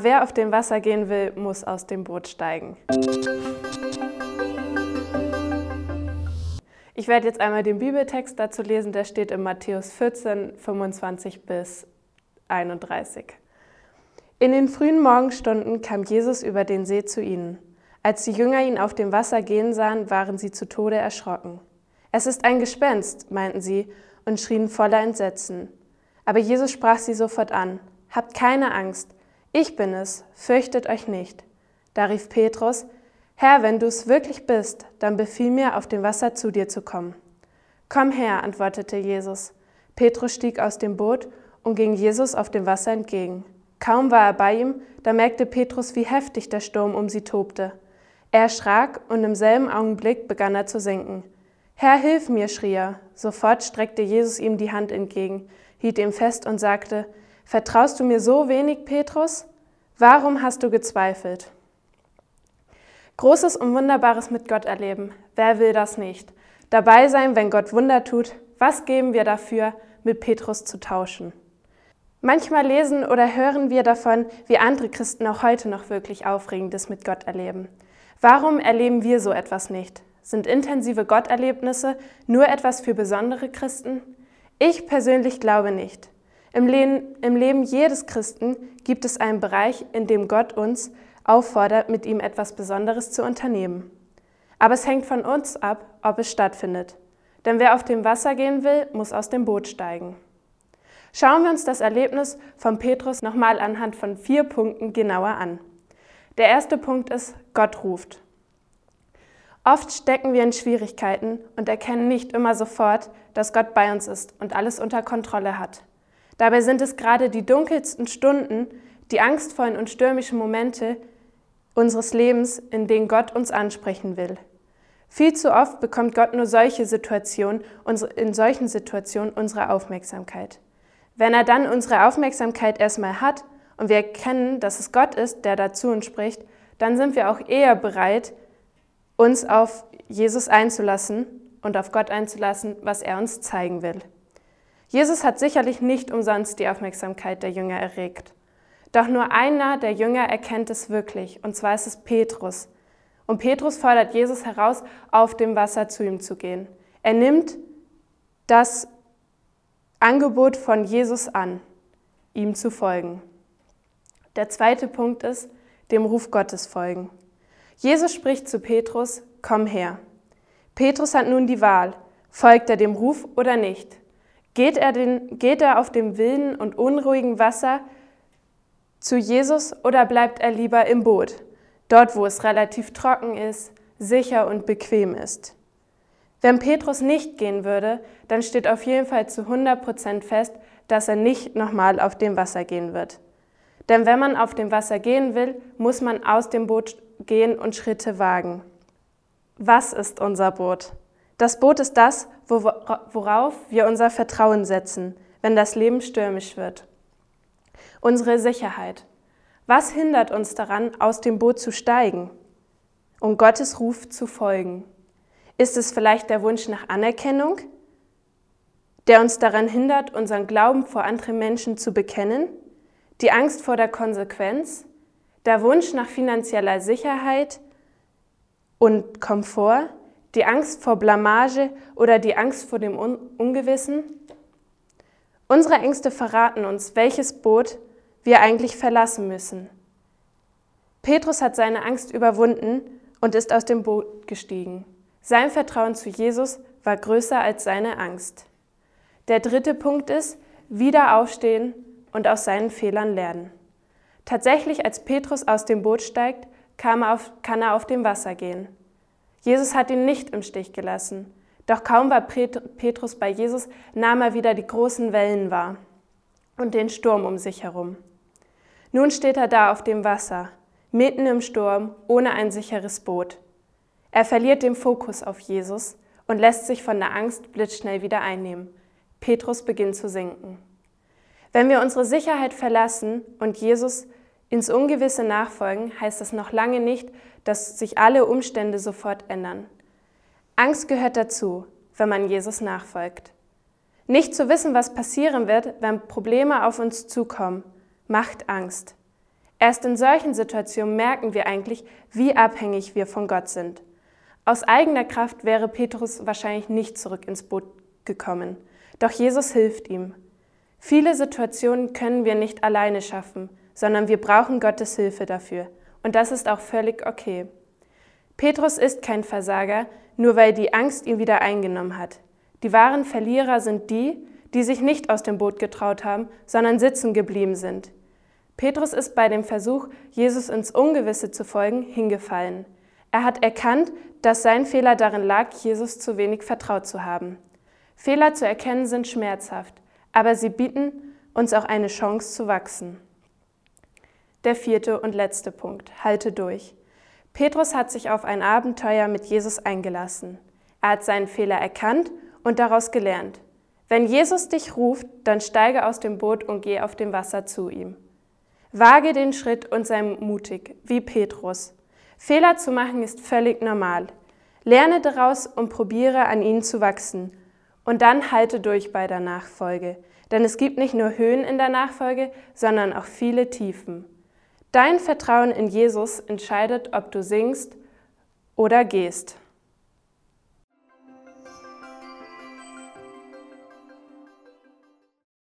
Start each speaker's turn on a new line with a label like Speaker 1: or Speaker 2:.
Speaker 1: Wer auf dem Wasser gehen will, muss aus dem Boot steigen. Ich werde jetzt einmal den Bibeltext dazu lesen, der steht in Matthäus 14, 25 bis 31. In den frühen Morgenstunden kam Jesus über den See zu ihnen. Als die Jünger ihn auf dem Wasser gehen sahen, waren sie zu Tode erschrocken. Es ist ein Gespenst, meinten sie und schrien voller Entsetzen. Aber Jesus sprach sie sofort an. Habt keine Angst, ich bin es, fürchtet euch nicht. Da rief Petrus, Herr, wenn du es wirklich bist, dann befiehl mir, auf dem Wasser zu dir zu kommen. Komm her, antwortete Jesus. Petrus stieg aus dem Boot und ging Jesus auf dem Wasser entgegen. Kaum war er bei ihm, da merkte Petrus, wie heftig der Sturm um sie tobte. Er erschrak und im selben Augenblick begann er zu sinken. Herr, hilf mir, schrie er. Sofort streckte Jesus ihm die Hand entgegen, hielt ihn fest und sagte, Vertraust du mir so wenig, Petrus? Warum hast du gezweifelt? Großes und Wunderbares mit Gott erleben. Wer will das nicht? Dabei sein, wenn Gott Wunder tut. Was geben wir dafür, mit Petrus zu tauschen? Manchmal lesen oder hören wir davon, wie andere Christen auch heute noch wirklich Aufregendes mit Gott erleben. Warum erleben wir so etwas nicht? Sind intensive Gotterlebnisse nur etwas für besondere Christen? Ich persönlich glaube nicht. Im Leben, Im Leben jedes Christen gibt es einen Bereich, in dem Gott uns auffordert, mit ihm etwas Besonderes zu unternehmen. Aber es hängt von uns ab, ob es stattfindet. Denn wer auf dem Wasser gehen will, muss aus dem Boot steigen. Schauen wir uns das Erlebnis von Petrus nochmal anhand von vier Punkten genauer an. Der erste Punkt ist, Gott ruft. Oft stecken wir in Schwierigkeiten und erkennen nicht immer sofort, dass Gott bei uns ist und alles unter Kontrolle hat. Dabei sind es gerade die dunkelsten Stunden, die angstvollen und stürmischen Momente unseres Lebens, in denen Gott uns ansprechen will. Viel zu oft bekommt Gott nur solche Situationen, in solchen Situationen unsere Aufmerksamkeit. Wenn er dann unsere Aufmerksamkeit erstmal hat und wir erkennen, dass es Gott ist, der dazu uns spricht, dann sind wir auch eher bereit, uns auf Jesus einzulassen und auf Gott einzulassen, was er uns zeigen will. Jesus hat sicherlich nicht umsonst die Aufmerksamkeit der Jünger erregt. Doch nur einer der Jünger erkennt es wirklich, und zwar ist es Petrus. Und Petrus fordert Jesus heraus, auf dem Wasser zu ihm zu gehen. Er nimmt das Angebot von Jesus an, ihm zu folgen. Der zweite Punkt ist, dem Ruf Gottes folgen. Jesus spricht zu Petrus, komm her. Petrus hat nun die Wahl, folgt er dem Ruf oder nicht. Geht er, den, geht er auf dem wilden und unruhigen Wasser zu Jesus oder bleibt er lieber im Boot, dort wo es relativ trocken ist, sicher und bequem ist? Wenn Petrus nicht gehen würde, dann steht auf jeden Fall zu 100 Prozent fest, dass er nicht nochmal auf dem Wasser gehen wird. Denn wenn man auf dem Wasser gehen will, muss man aus dem Boot gehen und Schritte wagen. Was ist unser Boot? Das Boot ist das, worauf wir unser Vertrauen setzen, wenn das Leben stürmisch wird. Unsere Sicherheit. Was hindert uns daran, aus dem Boot zu steigen, um Gottes Ruf zu folgen? Ist es vielleicht der Wunsch nach Anerkennung, der uns daran hindert, unseren Glauben vor anderen Menschen zu bekennen? Die Angst vor der Konsequenz? Der Wunsch nach finanzieller Sicherheit und Komfort? Die Angst vor Blamage oder die Angst vor dem Ungewissen? Unsere Ängste verraten uns, welches Boot wir eigentlich verlassen müssen. Petrus hat seine Angst überwunden und ist aus dem Boot gestiegen. Sein Vertrauen zu Jesus war größer als seine Angst. Der dritte Punkt ist, wieder aufstehen und aus seinen Fehlern lernen. Tatsächlich, als Petrus aus dem Boot steigt, kann er auf, kann er auf dem Wasser gehen. Jesus hat ihn nicht im Stich gelassen. Doch kaum war Petrus bei Jesus, nahm er wieder die großen Wellen wahr und den Sturm um sich herum. Nun steht er da auf dem Wasser, mitten im Sturm, ohne ein sicheres Boot. Er verliert den Fokus auf Jesus und lässt sich von der Angst blitzschnell wieder einnehmen. Petrus beginnt zu sinken. Wenn wir unsere Sicherheit verlassen und Jesus ins Ungewisse nachfolgen, heißt das noch lange nicht, dass sich alle Umstände sofort ändern. Angst gehört dazu, wenn man Jesus nachfolgt. Nicht zu wissen, was passieren wird, wenn Probleme auf uns zukommen, macht Angst. Erst in solchen Situationen merken wir eigentlich, wie abhängig wir von Gott sind. Aus eigener Kraft wäre Petrus wahrscheinlich nicht zurück ins Boot gekommen. Doch Jesus hilft ihm. Viele Situationen können wir nicht alleine schaffen, sondern wir brauchen Gottes Hilfe dafür. Und das ist auch völlig okay. Petrus ist kein Versager, nur weil die Angst ihn wieder eingenommen hat. Die wahren Verlierer sind die, die sich nicht aus dem Boot getraut haben, sondern sitzen geblieben sind. Petrus ist bei dem Versuch, Jesus ins Ungewisse zu folgen, hingefallen. Er hat erkannt, dass sein Fehler darin lag, Jesus zu wenig vertraut zu haben. Fehler zu erkennen sind schmerzhaft, aber sie bieten uns auch eine Chance zu wachsen. Der vierte und letzte Punkt. Halte durch. Petrus hat sich auf ein Abenteuer mit Jesus eingelassen. Er hat seinen Fehler erkannt und daraus gelernt. Wenn Jesus dich ruft, dann steige aus dem Boot und geh auf dem Wasser zu ihm. Wage den Schritt und sei mutig, wie Petrus. Fehler zu machen ist völlig normal. Lerne daraus und probiere an ihnen zu wachsen. Und dann halte durch bei der Nachfolge. Denn es gibt nicht nur Höhen in der Nachfolge, sondern auch viele Tiefen. Dein Vertrauen in Jesus entscheidet, ob du singst oder gehst.